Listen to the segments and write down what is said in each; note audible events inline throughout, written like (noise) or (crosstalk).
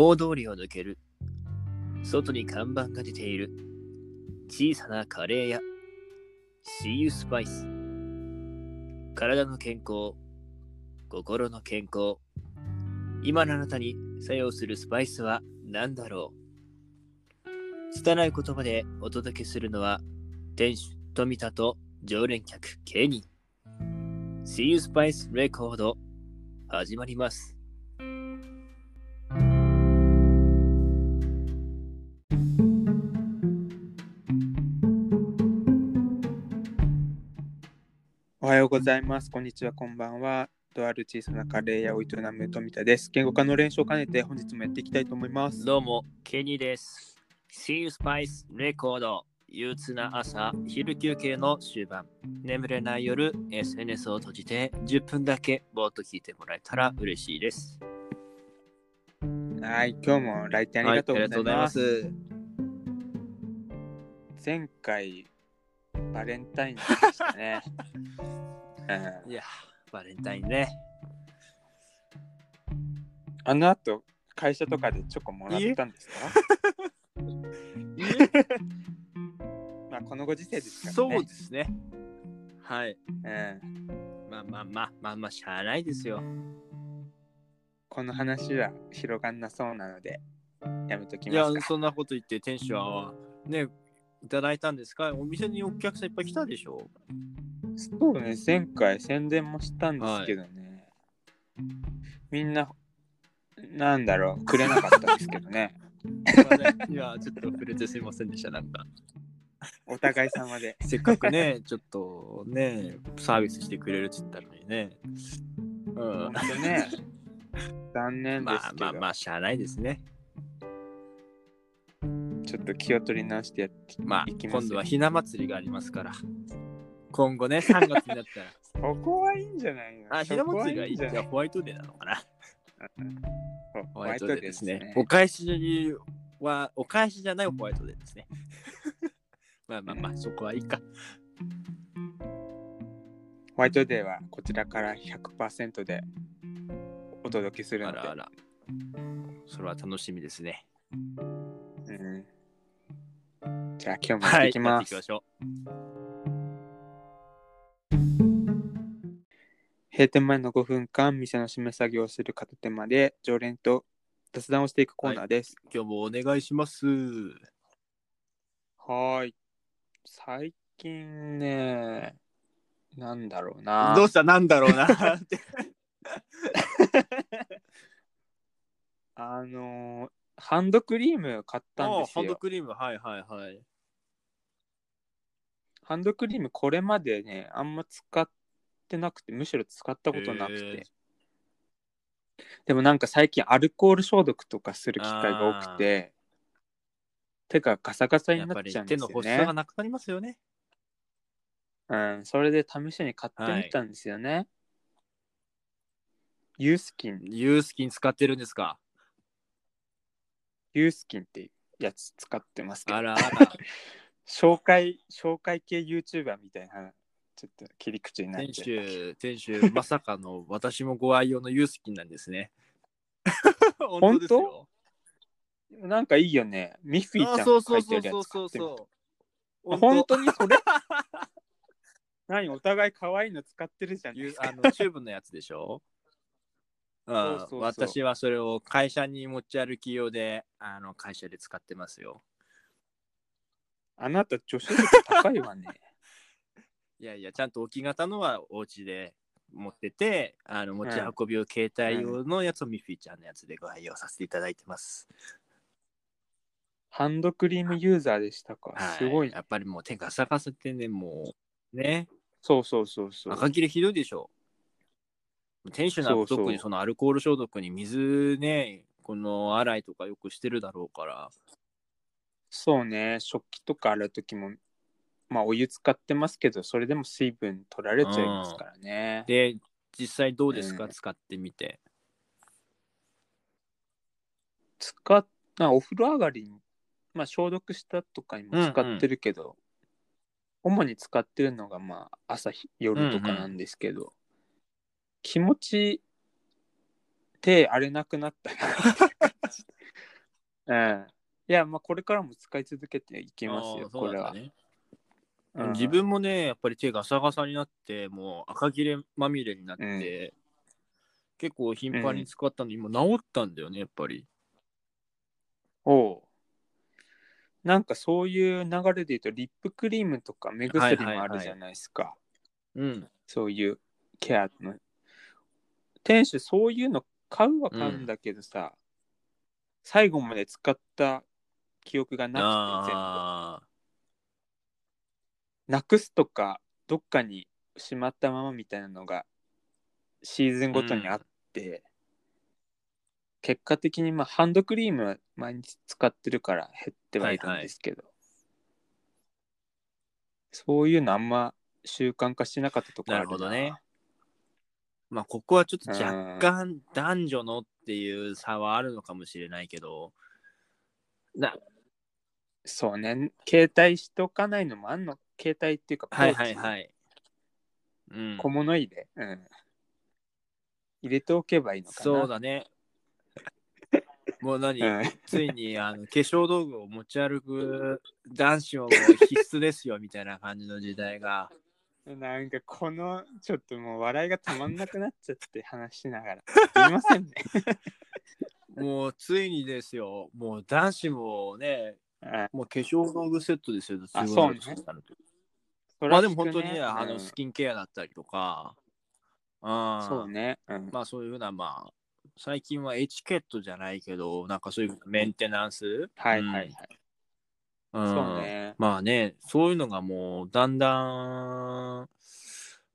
大通りを抜ける。外に看板が出ている。小さなカレー屋。See you Spice。体の健康。心の健康。今のあなたに作用するスパイスは何だろう拙い言葉でお届けするのは店主富田と常連客ケニー。See you Spice レコード始まります。うございます。こんにちは、こんばんは。とある小さなカレー屋を営む富田です。言語化の練習を兼ねて本日もやっていきたいと思います。どうも、ケニーです。See you Spice レコード憂鬱な朝、昼休憩の終盤。眠れない夜、SNS を閉じて10分だけぼーっと聞いてもらえたら嬉しいです。はい、今日も来店ありがとうございます。はいありがとうございます前回、バレンタインでしたね。(laughs) うんいや、バレンタインね。あの後、会社とかでチョコもらったんですか？(laughs) (laughs) まあ、このご時世ですからね。そうですね。はい。うん、まあまあまあまあまあ、しゃあないですよ。この話は広がんなそうなので、やめときいやます、か？そんなこと言って店主はね、いただいたんですか？お店にお客さんいっぱい来たでしょ？そうね、前回宣伝もしたんですけどね、みんな、なんだろう、くれなかったんですけどね、(laughs) いや、ちょっと触れてすいませんでした。なんか、お互い様で。せっかくね、ちょっとね、サービスしてくれるって言ったのにね。う本ん。当ね、残念でますあけど、まあまあ、しゃあないですね。ちょっと気を取り直してやってまあ、今度はひな祭りがありますから。今後ね、3月になったら。(laughs) そこはいいんじゃないのあ、ひな祭りがいいじゃんホワイトデーなのかな。ホホワイトデーですね。ホお返しは、お返しじゃないホワイトデーですね。(laughs) まあまあまあ、そこはいいか。ワイトデーはこちらから100%でお届けするので。あらあら。それは楽しみですね。うん、じゃあ今日もやってはいい、きます。やっていきましょ閉店前の5分間、店の締め作業をする片手間で常連と雑談をしていくコーナーです。う。今日もお願いします。はーい。最近ね、なんだろうな。どうした？なんだろうなって。(laughs) あのーハンドクリーム買ったんですハンドよ。クリーム、はいはいはい。ハンドクリームこれまでね、あんま使ってなくて、むしろ使ったことなくへて。でもなんか最近アルコール消毒とかする機会が多くて、手がガサガサになっちゃうん手の発作ですよね。がなくなりますよね。うん、それで試しに買ってみたんですよね。ユースキン、ユースキン使ってるんですか？ユースキンってやつ使ってますけどあ、らあら。(laughs) 紹介、紹介系 YouTuber みたいな、ちょっと切り口になっ店ちゃった。主、店主、まさかの私もご愛用のユースキンなんですね。(laughs) 本当ですよなんかいいよね。ミッフィーちゃんあそうがそう書いてるやつそうそうそう買ってみたそう。本当にそれ？(laughs) 何お互い可愛いの使ってるじゃん。ゆあの (laughs) チューブのやつでしょ？うそうそう私はそれを会社に持ち歩き用であの会社で使ってますよ。あなた女子力高いわね。いやいや、ちゃんと置き型のはお家で持ってて、あの持ち運びを携帯用のやつをミッフィーちゃんのやつでご愛用させていただいてます。ハンドクリームユーザーでしたか？はい、すごい。やっぱりもう手ガサガサってね、もうね、そうそうそうそう。赤切れひどいでしょ。店主なんかそうそう特にそのアルコール消毒に水ね、この洗いとかよくしてるだろうから。そうね。食器とか洗うときも、まあお湯使ってますけど、それでも水分取られちゃいますからね。で、実際どうですか、うん使ってみて。使っなお風呂上がりに、まあ消毒したとかにも使ってるけど、主に使ってるのがまあ朝日夜とかなんですけど、気持ち手荒れなくなったなうん。いや、まあ、これからも使い続けていきますよ、あーそこれは。うん自分もね、やっぱり手ガサガサになって、もう赤切れまみれになって、結構頻繁に使ったのに、今治ったんだよね、やっぱり。おうなんかそういう流れで言うと、リップクリームとか目薬もあるじゃないですか。うん。そういうケアの。店主、そういうの買うは買うんだけどさ、最後まで使った記憶がなくて、全部。あなくすとか、どっかにしまったままみたいなのがシーズンごとにあって、結果的にまあハンドクリームは毎日使ってるから減ってはいるんですけど、そういうのあんま習慣化してなかったとこあ、ろあるな。るほどね。まあ、ここはちょっと若うん。干男女のっていう差はあるのかもしれないけど、なそうね、携帯しとかないのもあんの、携帯っていうかはいチ、はいはい。うん、小物入れ、うん。入れておけばいいのかな？そうだね。もう何、うんついに (laughs) あの化粧道具を持ち歩く男子はもう必須ですよみたいな感じの時代が。なんかこのちょっともう笑いが止まんなくなっちゃって話しながら。(laughs) すいませんね。もうついにですよ、もう男子もね、あもう化粧道具セットですよ。あそういうそうねまあでも本当にね、あうん。のスキンケアだったりとか、あーそうね。うん。まあそういうふうな、まあ、最近はエチケットじゃないけど、なんかそういうメンテナンス、はいはいはい。うん。そうね。まあね、そういうのがもうだんだん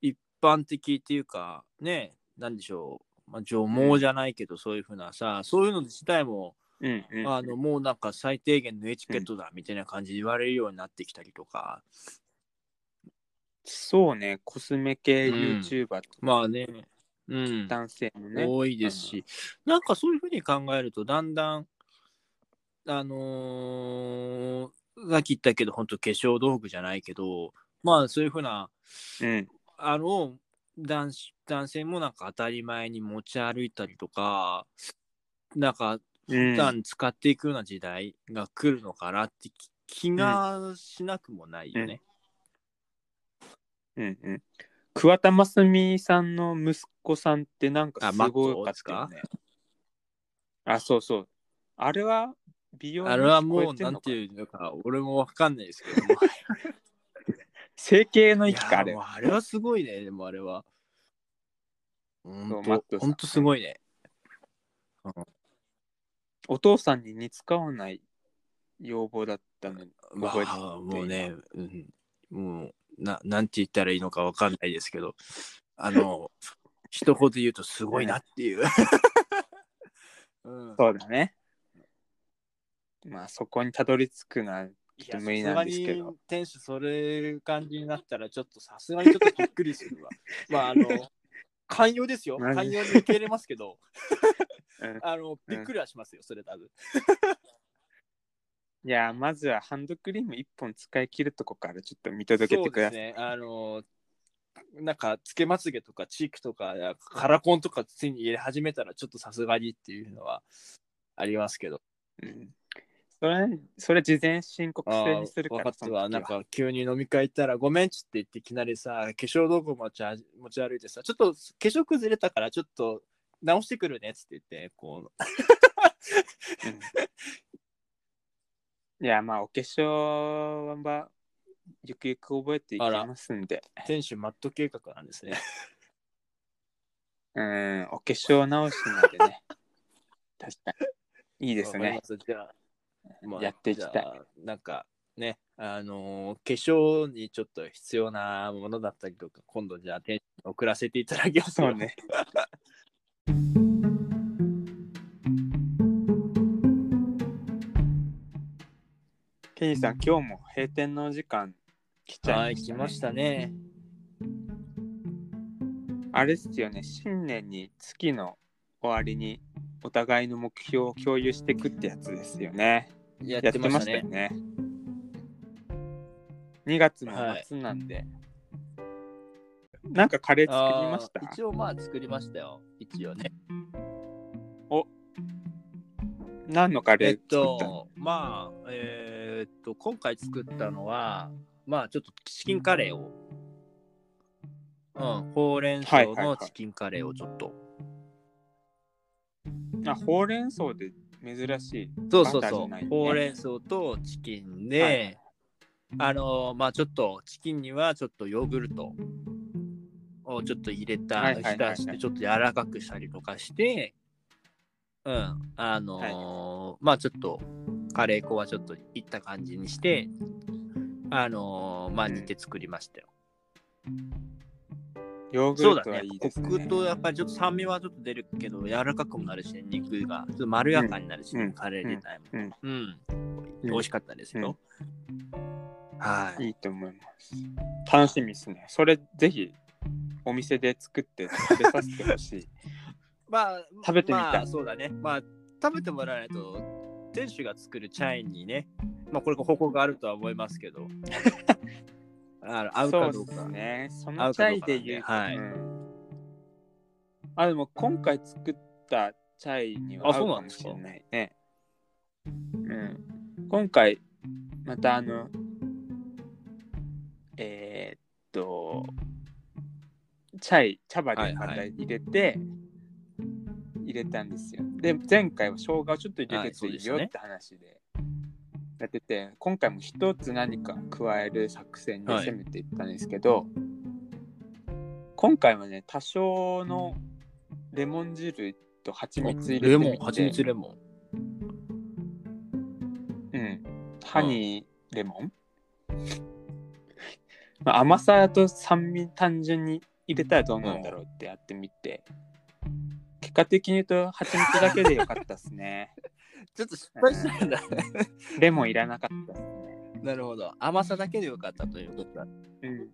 一般的っていうか、ね、なんでしょう、まあ、除毛じゃないけど、そういうふうなさ、そういうの自体も、うんうん。あのもうなんか最低限のエチケットだみたいな感じで言われるようになってきたりとか、そうね。コスメ系うん YouTuber とまあね、うん、男性のね。多いですし、なんかそういうふうに考えると、だんだん、あのーさっき言ったけど、本当化粧道具じゃないけど、まあそういうふうな、うん。あの、男子男性もなんか当たり前に持ち歩いたりとか、なんかうん普段使っていくような時代が来るのかなって気気がしなくもないよね。うんうん。桑田真澄さんの息子さんってなんかあすごかったよね。あ、そうそう。あれは美容あれはもう、なんていうのか、俺もわかんないですけども。(laughs) 整形のい域かあれやもうあれはすごいね、でもあれは。ほんそうマットさんとほんとすごいね。お父さんに似つかわない要望だったのにまあ、もうね、うん、もうな、なんて言ったらいいのかわかんないですけど、あの、(laughs) 一言で言うとすごいなっていう。(laughs) うん、そうだね。まあそこにたどり着くのはちょっと無理なんですけど。店主それ感じになったらちょっとさすがにちょっとびっくりするわ。まああの (laughs) 寛容ですよ。寛容に受け入れますけど、うんあのびっくりはしますよ、それ多分。いや、まずはハンドクリーム1本使い切るとこからちょっと見届けてください。そうですね。あのなんかつけまつげとかチークとかカラコンとかついに入れ始めたらちょっとさすがにっていうのはありますけど。うんそれ、それ事前申告あ制にするから。分かったわ。なんか急に飲み会行ったらごめんっつって言っていきなりさ、化粧道具持ちあ持ち歩いてさ、ちょっと化粧崩れたからちょっと直してくるねっつって言って、こう、うんいや、まあ、お化粧はゆくゆく覚えていきますんで。店主マット計画なんですね。(laughs) うん、お化粧直しなんでね。(laughs) 確かに。いいですねじゃあ、まあやっていきたいなんかね、あのー化粧にちょっと必要なものだったりとか、今度じゃあ送らせていただきますよそうね。ケニーさん、今日も閉店のお時間来ちゃはいい、ました、ね。来ましたね。あれですよね、新年に月の終わりにお互いの目標を共有していくってやつですよね。やっててましたたよ。ね。2月の末なんで。なんかカレー作りました？一応まあ作りましたよ。一応ね。何のカレえっー作ったの、と、まあ、えーっと、今回作ったのは、まあ、ちょっとチキンカレーを、うん、ほうれん草はいはいはい。のチキンカレーをちょっと、あ、ほうれん草で珍しい。そうそうそう、ほうれん草とチキンで、あのーまあちょっとチキンにはちょっとヨーグルトをちょっと入れた、はいはいはいはい。浸してちょっと柔らかくしたりとかして、うん、あのーまあちょっとカレー粉はちょっといった感じにして、あのーまあうん煮て作りましたよ。ヨーグルトはそうだねいいですね。コクとやっぱりちょっと酸味はちょっと出るけど、柔らかくもなるし、肉がちょっとまろやかになるし、うんカレー自体も。うん美味しかったですよ。はい。いいと思います。楽しみですね。それぜひお店で作って食べさせてほしい。(laughs) まあ、食べてみたいまあ、そうだね。まあ、食べてもらわないと、店主が作るチャイにね、まあ、これ方向があるとは思いますけど、(laughs) あの合うかどうか。そうね。そ合のチャイで言うと、はいうんあ、でも今回作ったチャイにはあ合うかもしれないね。うん。今回、またあの、えーっと、チャイ、茶葉でまた入れて、入れたんですよ。で、前回は生姜をちょっと入れはいてていいよって話で。やってて、今回も一つ何か加える作戦ではい。攻めていったんですけど、今回はね、多少のレモン汁と蜂蜜入れてレモン、蜂蜜レモン。うん。ハニーレモン、まあ、甘さと酸味単純に入れたらどうなんだろうってやってみて、結果的に言うと蜂蜜だけでよかったですね。(laughs) ちょっと失敗したんだ。レモンいらなかったですね。なるほど。甘さだけでよかったということだ。うん。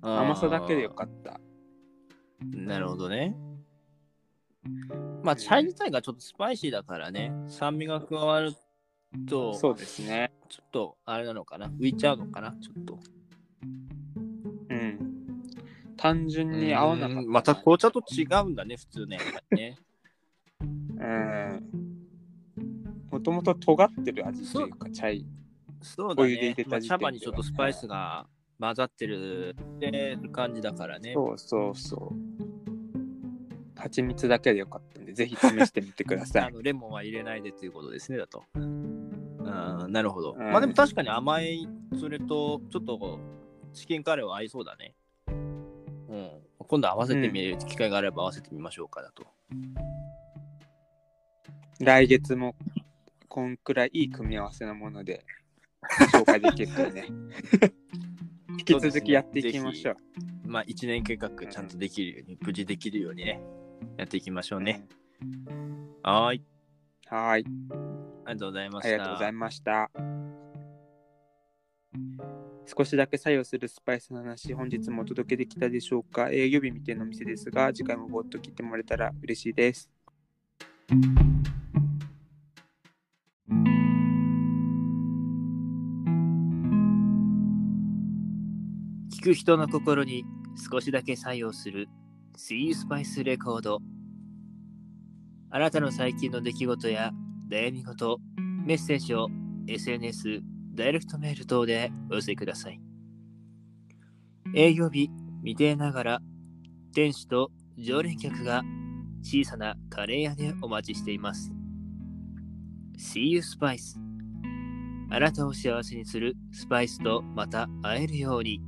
甘さだけでよかった。なるほどね。まあ、チャイ自体がちょっとスパイシーだからね、酸味が加わると、そうですね。ちょっとあれなのかな浮いちゃうのかなちょっと。うん。単純に合わなかった。うんまた紅茶と違うんだね、普通ね。ね (laughs) うん。もともと尖ってる味というか、チャイ。そうだお湯で入れ。た時点では茶葉にちょっとスパイスが混ざってるって感じだからね。そうそうそう。蜂蜜だけでよかったんで、ぜひ試してみてください。(laughs) あのレモンは入れないでということですね、だと。あなるほど。うんまあでも確かに甘い、それとちょっとチキンカレーは合いそうだね。うん。今度合わせてみる機会があれば合わせてみましょうかだと。来月もこんくらいいい組み合わせのもので紹介できるとね。(laughs) 引き続きやっていきましょう。まあ1年計画ちゃんとできるように、無事できるようにね、やっていきましょうね。はーい。うん。はーい。ありがとうございました。ありがとうございました。少しだけ作用するスパイスの話、本日もお届けできたでしょうか？営業日未定のお店ですが、次回もぼーっと聞いてもらえたら嬉しいです。聞く人の心に少しだけ作用する See You Spice レコードあなたの最近の出来事や悩み事メッセージを SNS ダイレクトメール等でお寄せください。営業日未定ながら店主と常連客が小さなカレー屋でお待ちしています。See You Spice あなたを幸せにするスパイスとまた会えるように。